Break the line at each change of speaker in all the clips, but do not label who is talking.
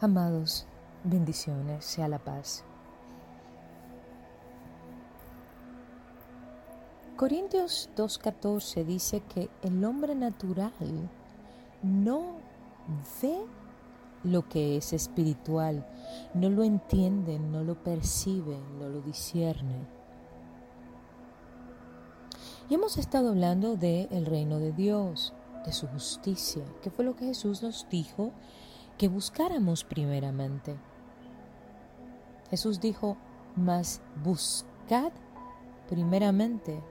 Amados, bendiciones, sea la paz. Corintios 2.14 dice que el hombre natural no ve lo que es espiritual, no lo entiende, no lo percibe, no lo discierne. Y hemos estado hablando del reino de Dios, de su justicia, que fue lo que Jesús nos dijo que buscáramos primeramente. Jesús dijo, mas buscad primeramente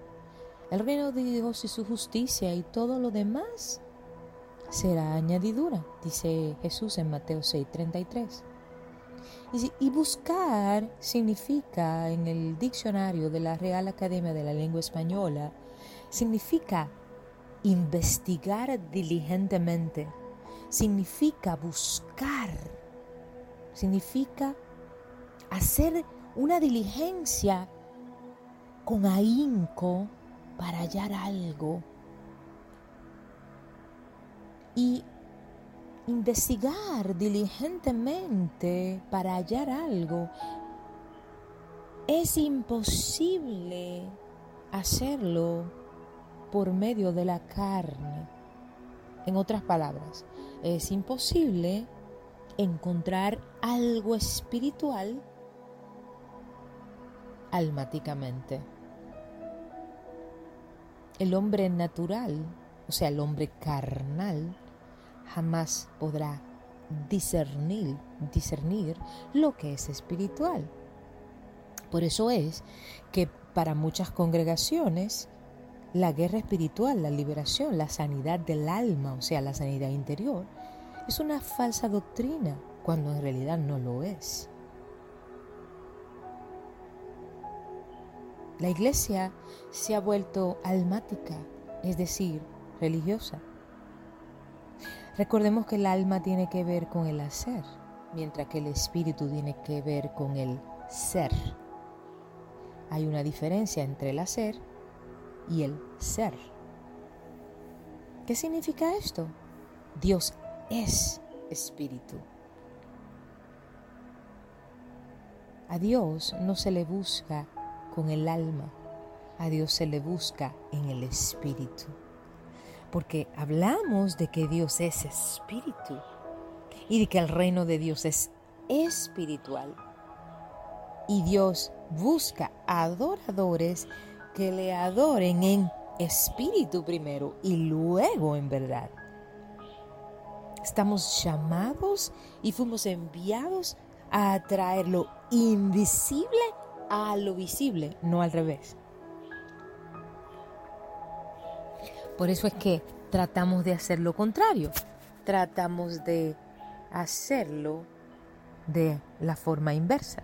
el reino de Dios y su justicia y todo lo demás será añadidura, dice Jesús en Mateo 6:33. Y, y buscar significa en el diccionario de la Real Academia de la Lengua Española, significa investigar diligentemente significa buscar, significa hacer una diligencia con ahínco para hallar algo y investigar diligentemente para hallar algo. Es imposible hacerlo por medio de la carne. En otras palabras, es imposible encontrar algo espiritual almáticamente. El hombre natural, o sea, el hombre carnal, jamás podrá discernir, discernir lo que es espiritual. Por eso es que para muchas congregaciones la guerra espiritual, la liberación, la sanidad del alma, o sea, la sanidad interior, es una falsa doctrina cuando en realidad no lo es. La iglesia se ha vuelto almática, es decir, religiosa. Recordemos que el alma tiene que ver con el hacer, mientras que el espíritu tiene que ver con el ser. Hay una diferencia entre el hacer y el ser. ¿Qué significa esto? Dios es espíritu. A Dios no se le busca con el alma, a Dios se le busca en el espíritu. Porque hablamos de que Dios es espíritu y de que el reino de Dios es espiritual. Y Dios busca adoradores que le adoren en espíritu primero y luego en verdad. Estamos llamados y fuimos enviados a atraer lo invisible a lo visible, no al revés. Por eso es que tratamos de hacer lo contrario. Tratamos de hacerlo de la forma inversa.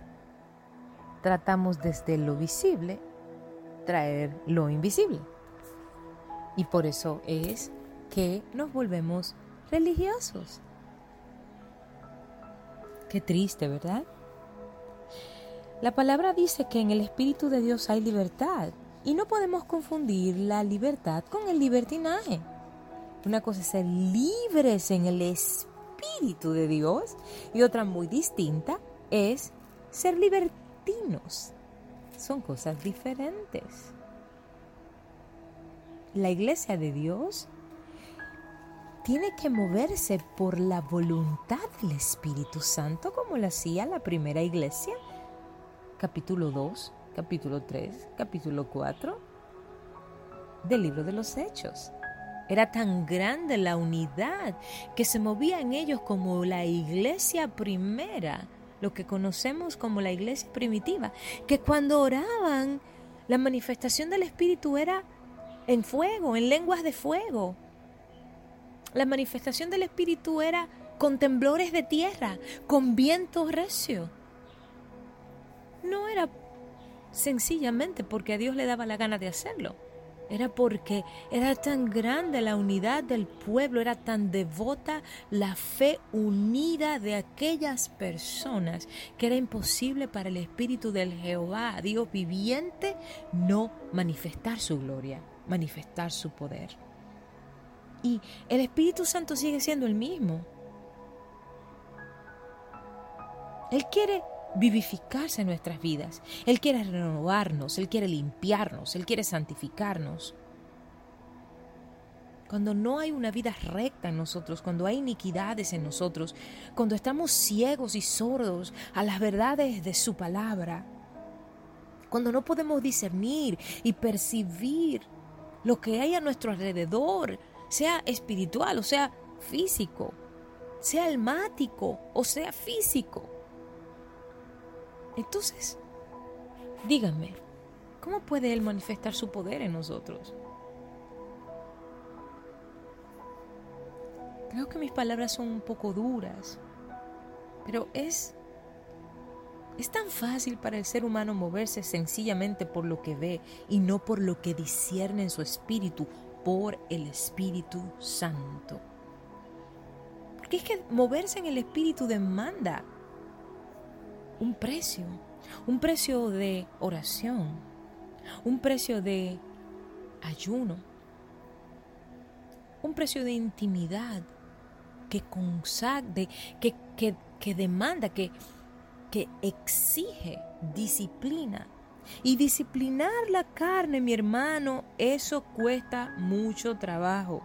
Tratamos desde lo visible traer lo invisible. Y por eso es que nos volvemos religiosos. Qué triste, ¿verdad? La palabra dice que en el Espíritu de Dios hay libertad y no podemos confundir la libertad con el libertinaje. Una cosa es ser libres en el Espíritu de Dios y otra muy distinta es ser libertinos son cosas diferentes. La iglesia de Dios tiene que moverse por la voluntad del Espíritu Santo como lo hacía la primera iglesia. Capítulo 2, capítulo 3, capítulo 4 del libro de los Hechos. Era tan grande la unidad que se movía en ellos como la iglesia primera lo que conocemos como la iglesia primitiva, que cuando oraban, la manifestación del Espíritu era en fuego, en lenguas de fuego. La manifestación del Espíritu era con temblores de tierra, con viento recio. No era sencillamente porque a Dios le daba la gana de hacerlo. Era porque era tan grande la unidad del pueblo, era tan devota la fe unida de aquellas personas que era imposible para el Espíritu del Jehová, Dios viviente, no manifestar su gloria, manifestar su poder. Y el Espíritu Santo sigue siendo el mismo. Él quiere vivificarse en nuestras vidas. Él quiere renovarnos, Él quiere limpiarnos, Él quiere santificarnos. Cuando no hay una vida recta en nosotros, cuando hay iniquidades en nosotros, cuando estamos ciegos y sordos a las verdades de su palabra, cuando no podemos discernir y percibir lo que hay a nuestro alrededor, sea espiritual o sea físico, sea almático o sea físico. Entonces, díganme, ¿cómo puede Él manifestar su poder en nosotros? Creo que mis palabras son un poco duras, pero es es tan fácil para el ser humano moverse sencillamente por lo que ve y no por lo que discierne en su espíritu, por el Espíritu Santo. Porque es que moverse en el espíritu demanda un precio, un precio de oración, un precio de ayuno, un precio de intimidad que consagre, que, que, que demanda, que, que exige disciplina. Y disciplinar la carne, mi hermano, eso cuesta mucho trabajo.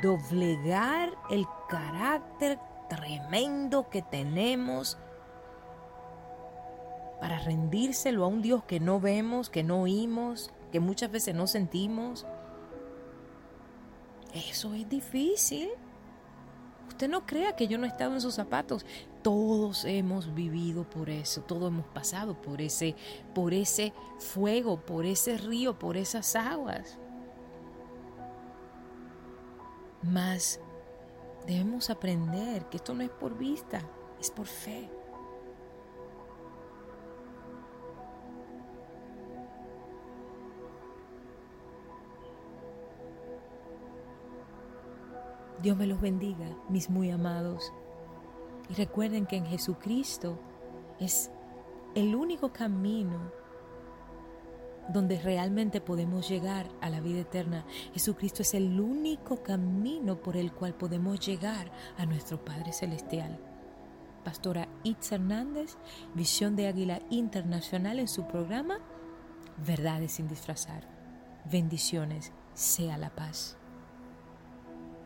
Doblegar el carácter tremendo que tenemos para rendírselo a un Dios que no vemos, que no oímos, que muchas veces no sentimos. Eso es difícil. Usted no crea que yo no he estado en sus zapatos. Todos hemos vivido por eso, todos hemos pasado por ese, por ese fuego, por ese río, por esas aguas. Mas debemos aprender que esto no es por vista, es por fe. Dios me los bendiga, mis muy amados. Y recuerden que en Jesucristo es el único camino donde realmente podemos llegar a la vida eterna. Jesucristo es el único camino por el cual podemos llegar a nuestro Padre Celestial. Pastora Itz Hernández, Visión de Águila Internacional en su programa Verdades sin disfrazar. Bendiciones, sea la paz.